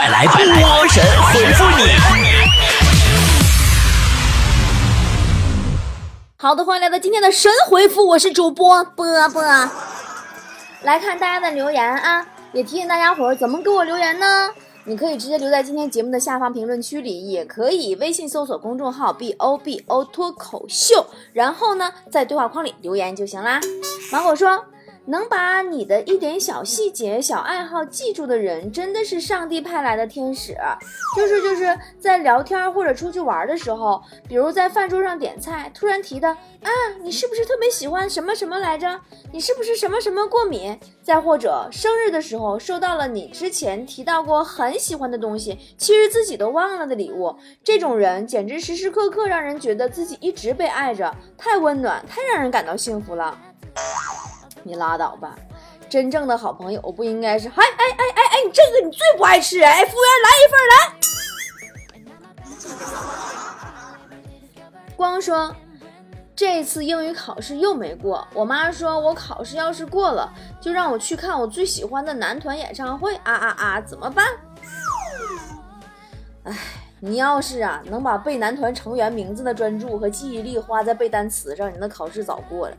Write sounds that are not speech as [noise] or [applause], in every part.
百来波神回复你。好的，欢迎来到今天的神回复，我是主播波波。来看大家的留言啊，也提醒大家伙儿怎么给我留言呢？你可以直接留在今天节目的下方评论区里，也可以微信搜索公众号 “b o b o” 脱口秀，然后呢，在对话框里留言就行啦。芒果说。能把你的一点小细节、小爱好记住的人，真的是上帝派来的天使。就是就是在聊天或者出去玩的时候，比如在饭桌上点菜，突然提的啊，你是不是特别喜欢什么什么来着？你是不是什么什么过敏？再或者生日的时候收到了你之前提到过很喜欢的东西，其实自己都忘了的礼物，这种人简直时时刻刻让人觉得自己一直被爱着，太温暖，太让人感到幸福了。你拉倒吧，真正的好朋友不应该是嗨哎哎哎哎，你这个你最不爱吃哎，服务员来一份来。光说这次英语考试又没过，我妈说我考试要是过了，就让我去看我最喜欢的男团演唱会啊啊啊，怎么办？哎，你要是啊能把背男团成员名字的专注和记忆力花在背单词上，你那考试早过了。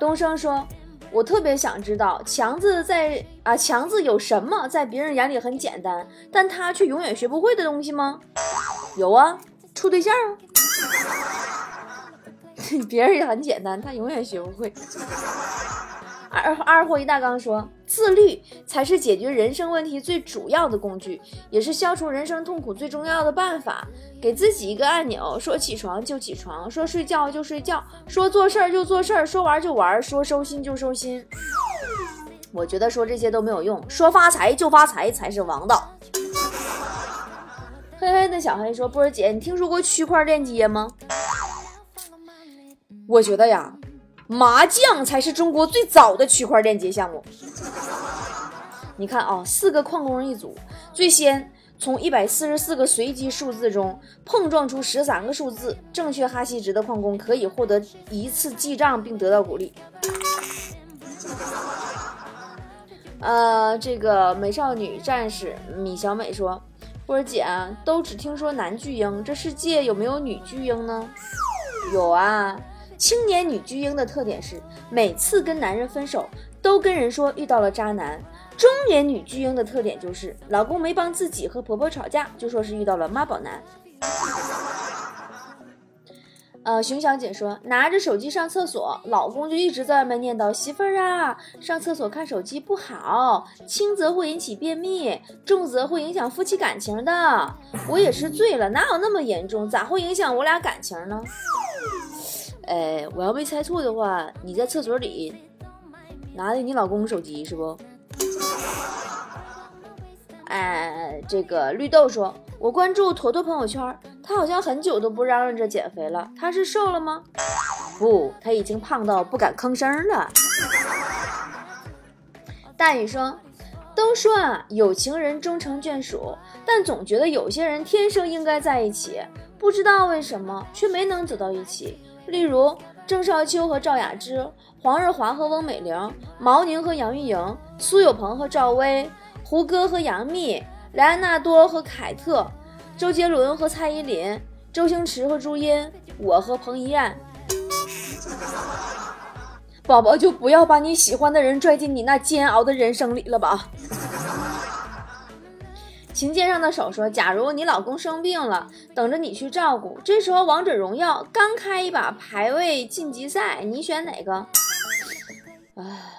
东升说：“我特别想知道强子在啊，强子有什么在别人眼里很简单，但他却永远学不会的东西吗？有啊，处对象啊。[laughs] 别人也很简单，他永远学不会。”二二货一大纲说：“自律才是解决人生问题最主要的工具，也是消除人生痛苦最重要的办法。给自己一个按钮，说起床就起床，说睡觉就睡觉，说做事儿就做事儿，说玩就玩，说收心就收心。我觉得说这些都没有用，说发财就发财才是王道。”嘿嘿的小黑说：“波儿姐，你听说过区块链接吗？我觉得呀。”麻将才是中国最早的区块链接项目。你看啊，四个矿工一组，最先从一百四十四个随机数字中碰撞出十三个数字，正确哈希值的矿工可以获得一次记账并得到鼓励。呃，这个美少女战士米小美说：“波儿姐，都只听说男巨婴，这世界有没有女巨婴呢？”有啊。青年女巨婴的特点是每次跟男人分手都跟人说遇到了渣男。中年女巨婴的特点就是老公没帮自己和婆婆吵架，就说是遇到了妈宝男。呃，熊小姐说拿着手机上厕所，老公就一直在外面念叨媳妇儿啊，上厕所看手机不好，轻则会引起便秘，重则会影响夫妻感情的。我也是醉了，哪有那么严重？咋会影响我俩感情呢？哎，我要没猜错的话，你在厕所里拿的你老公手机是不？[laughs] 哎，这个绿豆说，我关注坨坨朋友圈，他好像很久都不嚷嚷着减肥了，他是瘦了吗？不，他已经胖到不敢吭声了。大宇说，都说啊，有情人终成眷属，但总觉得有些人天生应该在一起，不知道为什么却没能走到一起。例如郑少秋和赵雅芝，黄日华和翁美玲，毛宁和杨钰莹，苏有朋和赵薇，胡歌和杨幂，莱昂纳多和凯特，周杰伦和蔡依林，周星驰和朱茵，我和彭于晏。宝宝就不要把你喜欢的人拽进你那煎熬的人生里了吧。琴键上的手说：“假如你老公生病了，等着你去照顾，这时候王者荣耀刚开一把排位晋级赛，你选哪个？”啊，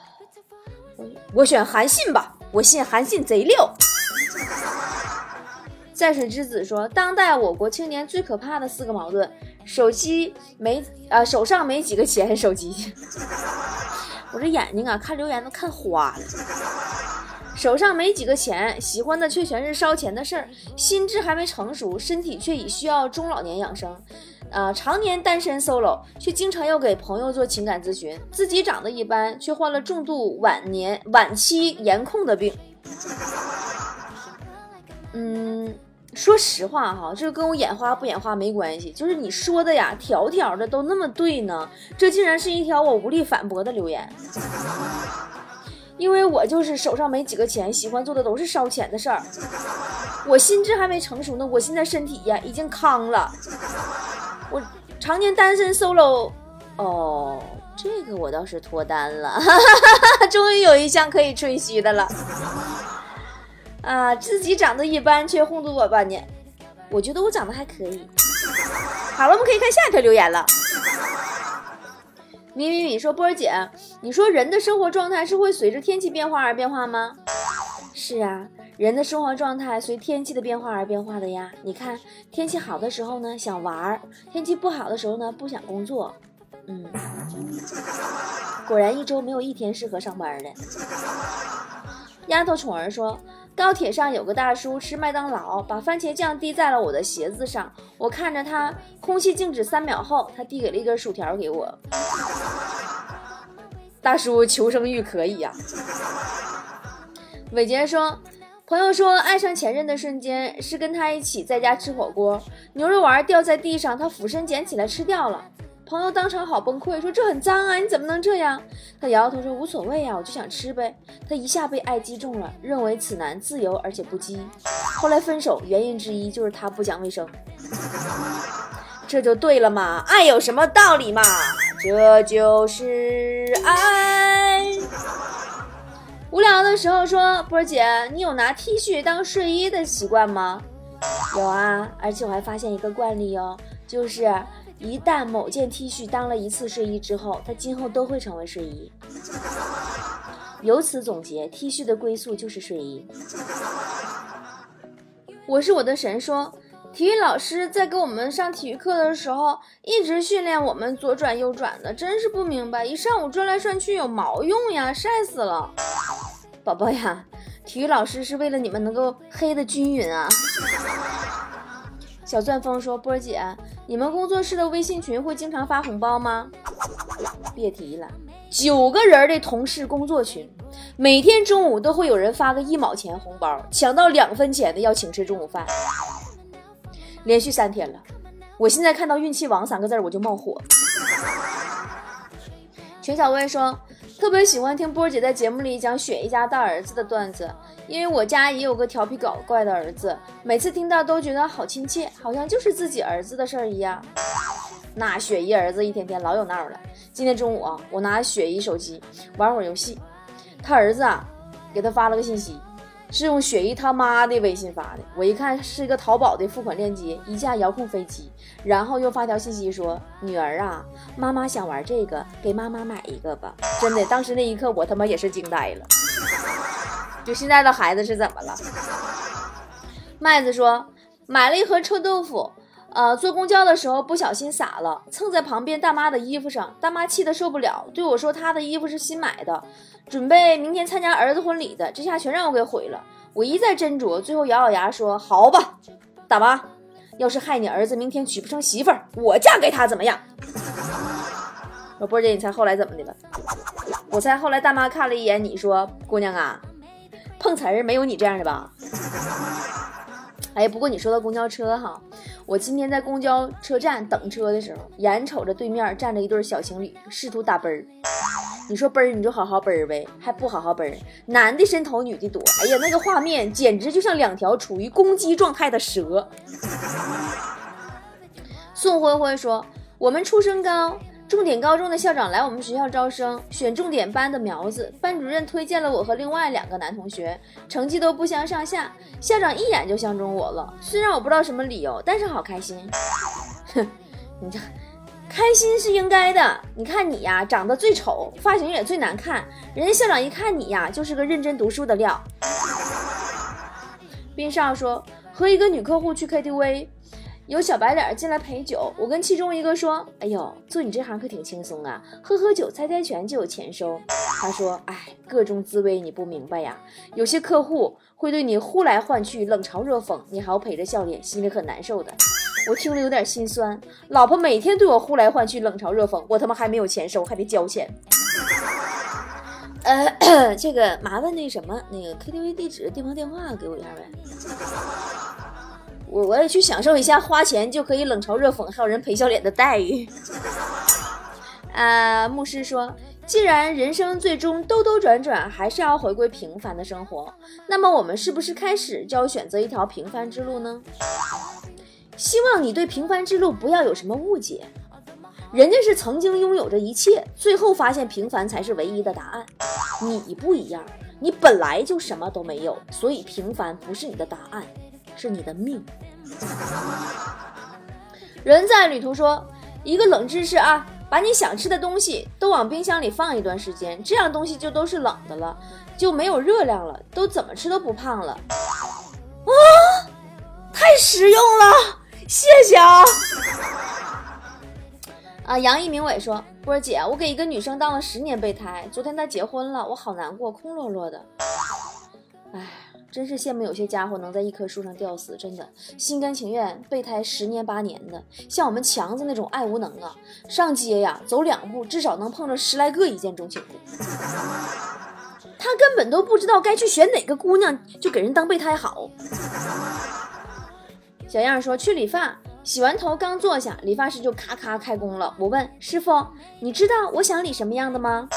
我选韩信吧，我信韩信贼溜。在水之子说：“当代我国青年最可怕的四个矛盾：手机没啊，手上没几个钱，手机。[laughs] 我这眼睛啊，看留言都看花了。”手上没几个钱，喜欢的却全是烧钱的事儿，心智还没成熟，身体却已需要中老年养生，啊，常年单身 solo，却经常要给朋友做情感咨询，自己长得一般，却患了重度晚年晚期颜控的病。嗯，说实话哈，这跟我眼花不眼花没关系，就是你说的呀，条条的都那么对呢，这竟然是一条我无力反驳的留言。因为我就是手上没几个钱，喜欢做的都是烧钱的事儿。我心智还没成熟呢，我现在身体呀已经康了。我常年单身 solo，哦，这个我倒是脱单了，[laughs] 终于有一项可以吹嘘的了。啊，自己长得一般却轰动我半年，我觉得我长得还可以。好了，我们可以看下一条留言了。米米米说：“波儿姐，你说人的生活状态是会随着天气变化而变化吗？”是啊，人的生活状态随天气的变化而变化的呀。你看，天气好的时候呢，想玩儿；天气不好的时候呢，不想工作。嗯，果然一周没有一天适合上班的。丫头宠儿说。高铁上有个大叔吃麦当劳，把番茄酱滴在了我的鞋子上。我看着他，空气静止三秒后，他递给了一根薯条给我。大叔求生欲可以呀。伟杰说，朋友说爱上前任的瞬间是跟他一起在家吃火锅，牛肉丸掉在地上，他俯身捡起来吃掉了。朋友当场好崩溃，说这很脏啊，你怎么能这样？他摇摇头说无所谓呀，我就想吃呗。他一下被爱击中了，认为此男自由而且不羁。后来分手原因之一就是他不讲卫生，这就对了嘛，爱有什么道理嘛？这就是爱。无聊的时候说波儿姐，你有拿 T 恤当睡衣的习惯吗？有啊，而且我还发现一个惯例哦，就是。一旦某件 T 恤当了一次睡衣之后，它今后都会成为睡衣。由此总结，T 恤的归宿就是睡衣。我是我的神说，体育老师在给我们上体育课的时候，一直训练我们左转右转的，真是不明白，一上午转来转去有毛用呀，晒死了。宝宝呀，体育老师是为了你们能够黑的均匀啊。小钻风说：“波姐，你们工作室的微信群会经常发红包吗？”别提了，九个人的同事工作群，每天中午都会有人发个一毛钱红包，抢到两分钱的要请吃中午饭。连续三天了，我现在看到“运气王”三个字我就冒火。[laughs] 全小薇说。特别喜欢听波姐在节目里讲雪姨家大儿子的段子，因为我家也有个调皮搞怪的儿子，每次听到都觉得好亲切，好像就是自己儿子的事儿一样。那雪姨儿子一天天老有闹了。今天中午啊，我拿雪姨手机玩会儿游戏，他儿子啊给他发了个信息。是用雪姨他妈的微信发的，我一看是一个淘宝的付款链接，一架遥控飞机，然后又发条信息说：“女儿啊，妈妈想玩这个，给妈妈买一个吧。”真的，当时那一刻我他妈也是惊呆了。就现在的孩子是怎么了？麦子说买了一盒臭豆腐，呃，坐公交的时候不小心洒了，蹭在旁边大妈的衣服上，大妈气得受不了，对我说她的衣服是新买的。准备明天参加儿子婚礼的，这下全让我给毁了。我一再斟酌，最后咬咬牙说：“好吧，大妈，要是害你儿子明天娶不成媳妇儿，我嫁给他怎么样？” [laughs] 我波姐，你猜后来怎么的了？我猜后来大妈看了一眼你说：“姑娘啊，碰瓷儿没有你这样的吧？” [laughs] 哎，不过你说到公交车哈，我今天在公交车站等车的时候，眼瞅着对面站着一对小情侣，试图打啵儿。你说奔儿你就好好奔儿呗，还不好好奔儿？男的伸头，女的躲。哎呀，那个画面简直就像两条处于攻击状态的蛇。[laughs] 宋辉辉说：“我们初升高，重点高中的校长来我们学校招生，选重点班的苗子。班主任推荐了我和另外两个男同学，成绩都不相上下。校长一眼就相中我了，虽然我不知道什么理由，但是好开心。哼，你这。”开心是应该的。你看你呀，长得最丑，发型也最难看。人家校长一看你呀，就是个认真读书的料。冰少说，和一个女客户去 KTV，有小白脸进来陪酒。我跟其中一个说：“哎呦，做你这行可挺轻松啊，喝喝酒、猜猜拳就有钱收。”他说：“哎，各种滋味你不明白呀。有些客户会对你呼来唤去、冷嘲热讽，你还要陪着笑脸，心里很难受的。”我听了有点心酸，老婆每天对我呼来唤去，冷嘲热讽，我他妈还没有钱收，还得交钱。呃，[coughs] 这个麻烦那什么，那个 KTV 地址、电话电话给我一下呗。我我也去享受一下花钱就可以冷嘲热讽，还有人陪笑脸的待遇。啊，[laughs] 牧师说，既然人生最终兜兜转转还是要回归平凡的生活，那么我们是不是开始就要选择一条平凡之路呢？希望你对平凡之路不要有什么误解，人家是曾经拥有着一切，最后发现平凡才是唯一的答案。你不一样，你本来就什么都没有，所以平凡不是你的答案，是你的命。人在旅途说一个冷知识啊。把你想吃的东西都往冰箱里放一段时间，这样东西就都是冷的了，就没有热量了，都怎么吃都不胖了。啊，太实用了，谢谢啊！啊，杨一鸣伟说：“波儿姐，我给一个女生当了十年备胎，昨天她结婚了，我好难过，空落落的。哎。”真是羡慕有些家伙能在一棵树上吊死，真的心甘情愿备胎十年八年的。像我们强子那种爱无能啊，上街呀走两步至少能碰着十来个一见钟情的。他根本都不知道该去选哪个姑娘，就给人当备胎好。小样说去理发，洗完头刚坐下，理发师就咔咔开工了。我问师傅，你知道我想理什么样的吗？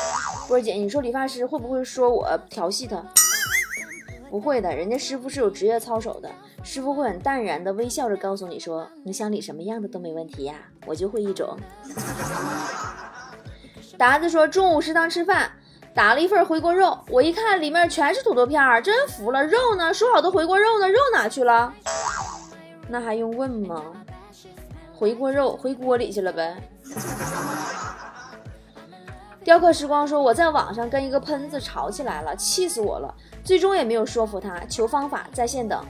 波儿姐，你说理发师会不会说我调戏他？不会的，人家师傅是有职业操守的。师傅会很淡然的微笑着告诉你说：“你想理什么样的都没问题呀，我就会一种。[laughs] ”达子说：“中午食堂吃饭，打了一份回锅肉，我一看里面全是土豆片儿，真服了。肉呢？说好的回锅肉呢？肉哪去了？那还用问吗？回锅肉回锅里去了呗。”雕刻时光说：“我在网上跟一个喷子吵起来了，气死我了。”最终也没有说服他，求方法，在线等。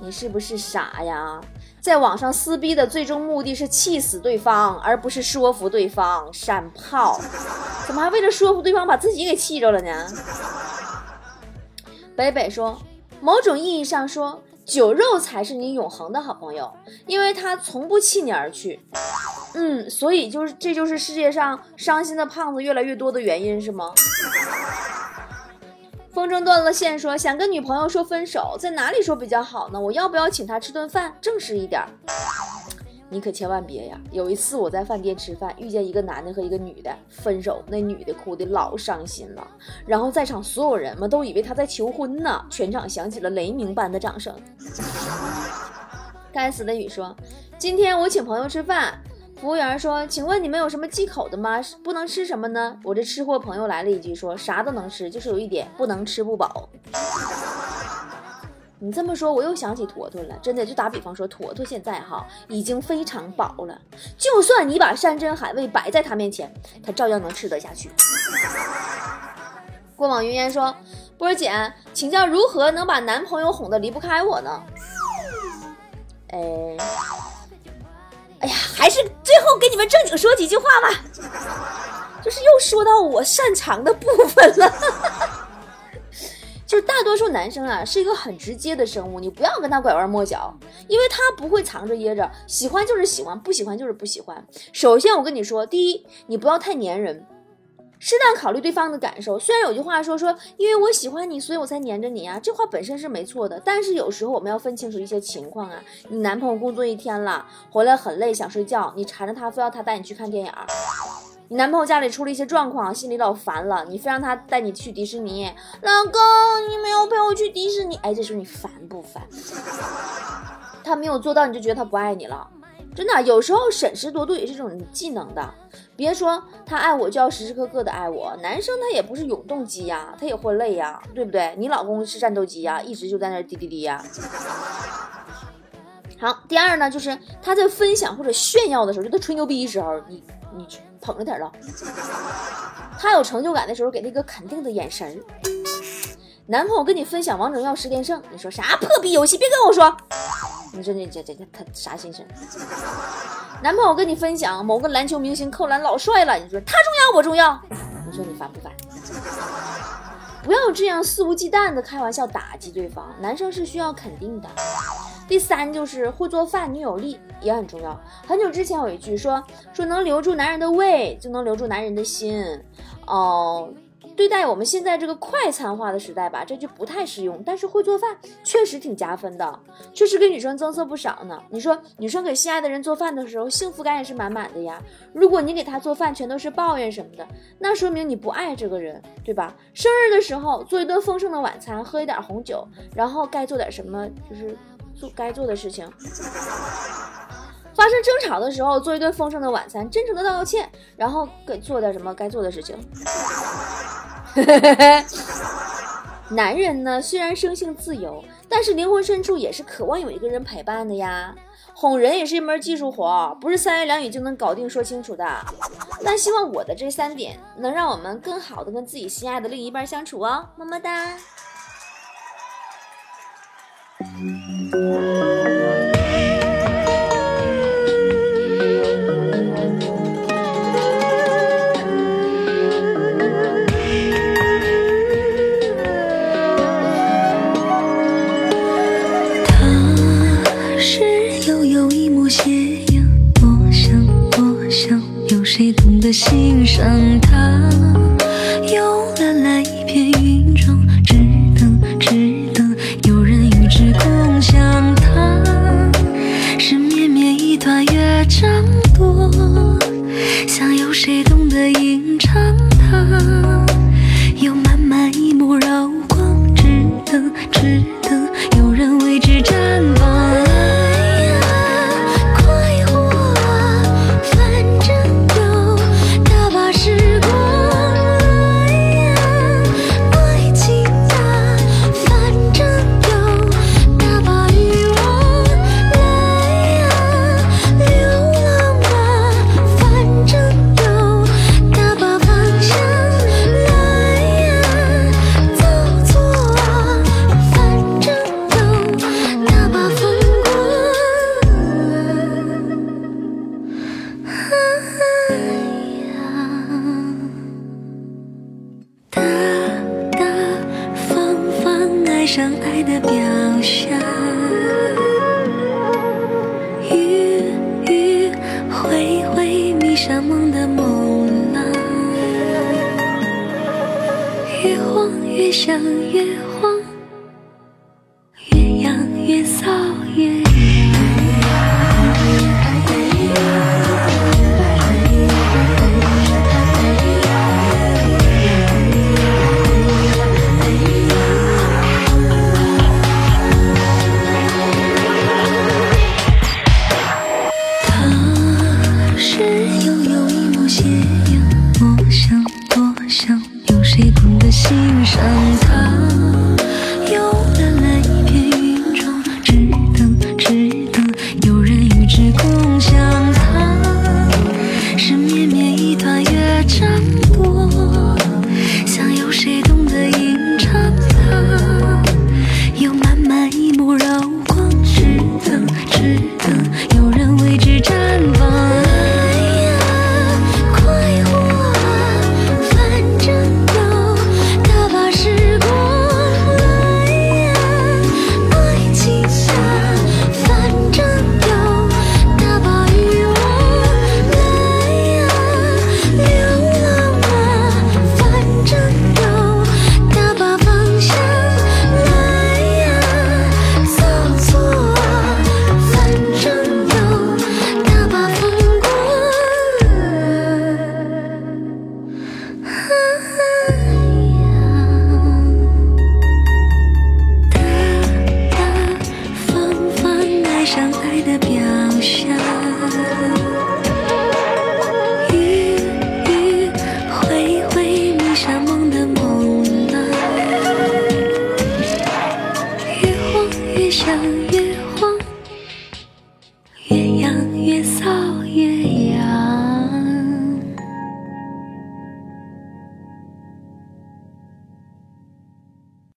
你是不是傻呀？在网上撕逼的最终目的是气死对方，而不是说服对方。闪炮，怎么还为了说服对方把自己给气着了呢？北北说，某种意义上说，酒肉才是你永恒的好朋友，因为他从不弃你而去。嗯，所以就是这就是世界上伤心的胖子越来越多的原因，是吗？风筝断了线，说想跟女朋友说分手，在哪里说比较好呢？我要不要请她吃顿饭，正式一点？你可千万别呀！有一次我在饭店吃饭，遇见一个男的和一个女的分手，那女的哭的老伤心了，然后在场所有人们都以为他在求婚呢，全场响起了雷鸣般的掌声。该死的雨说，今天我请朋友吃饭。服务员说：“请问你们有什么忌口的吗？不能吃什么呢？”我这吃货朋友来了一句说：“啥都能吃，就是有一点不能吃不饱。”你这么说，我又想起坨坨了。真的，就打比方说，坨坨现在哈已经非常饱了，就算你把山珍海味摆在他面前，他照样能吃得下去。过往云烟说：“波儿姐，请教如何能把男朋友哄得离不开我呢？”哎。哎呀，还是最后给你们正经说几句话吧，就是又说到我擅长的部分了。就是大多数男生啊，是一个很直接的生物，你不要跟他拐弯抹角，因为他不会藏着掖着，喜欢就是喜欢，不喜欢就是不喜欢。首先我跟你说，第一，你不要太粘人。适当考虑对方的感受，虽然有句话说说，因为我喜欢你，所以我才黏着你啊，这话本身是没错的。但是有时候我们要分清楚一些情况啊。你男朋友工作一天了，回来很累，想睡觉，你缠着他，非要他带你去看电影。你男朋友家里出了一些状况，心里老烦了，你非让他带你去迪士尼。老公，你没有陪我去迪士尼，哎，这时候你烦不烦？[laughs] 他没有做到，你就觉得他不爱你了。真的，有时候审时度度也是一种技能的。别说他爱我就要时时刻刻的爱我，男生他也不是永动机呀，他也会累呀，对不对？你老公是战斗机呀，一直就在那滴滴滴呀。好，第二呢，就是他在分享或者炫耀的时候，就他吹牛逼的时候，你你捧着点了。他有成就感的时候，给他一个肯定的眼神。男朋友跟你分享王者荣耀十连胜，你说啥破逼游戏？别跟我说。你说你这这这他啥心情？男朋友跟你分享某个篮球明星扣篮老帅了，你说他重要我重要？你说你烦不烦？不要这样肆无忌惮的开玩笑打击对方，男生是需要肯定的。第三就是会做饭，女友力也很重要。很久之前有一句说说能留住男人的胃，就能留住男人的心。哦，对待我们现在这个快餐化的时代吧，这句不太适用。但是会做饭确实挺加分的，确实给女生增色不少呢。你说女生给心爱的人做饭的时候，幸福感也是满满的呀。如果你给他做饭全都是抱怨什么的，那说明你不爱这个人，对吧？生日的时候做一顿丰盛的晚餐，喝一点红酒，然后该做点什么就是做该做的事情。发生争吵的时候，做一顿丰盛的晚餐，真诚的道个歉，然后给做点什么该做的事情。[laughs] 男人呢，虽然生性自由，但是灵魂深处也是渴望有一个人陪伴的呀。哄人也是一门技术活，不是三言两语就能搞定说清楚的。但希望我的这三点能让我们更好的跟自己心爱的另一半相处哦，么么哒。thank you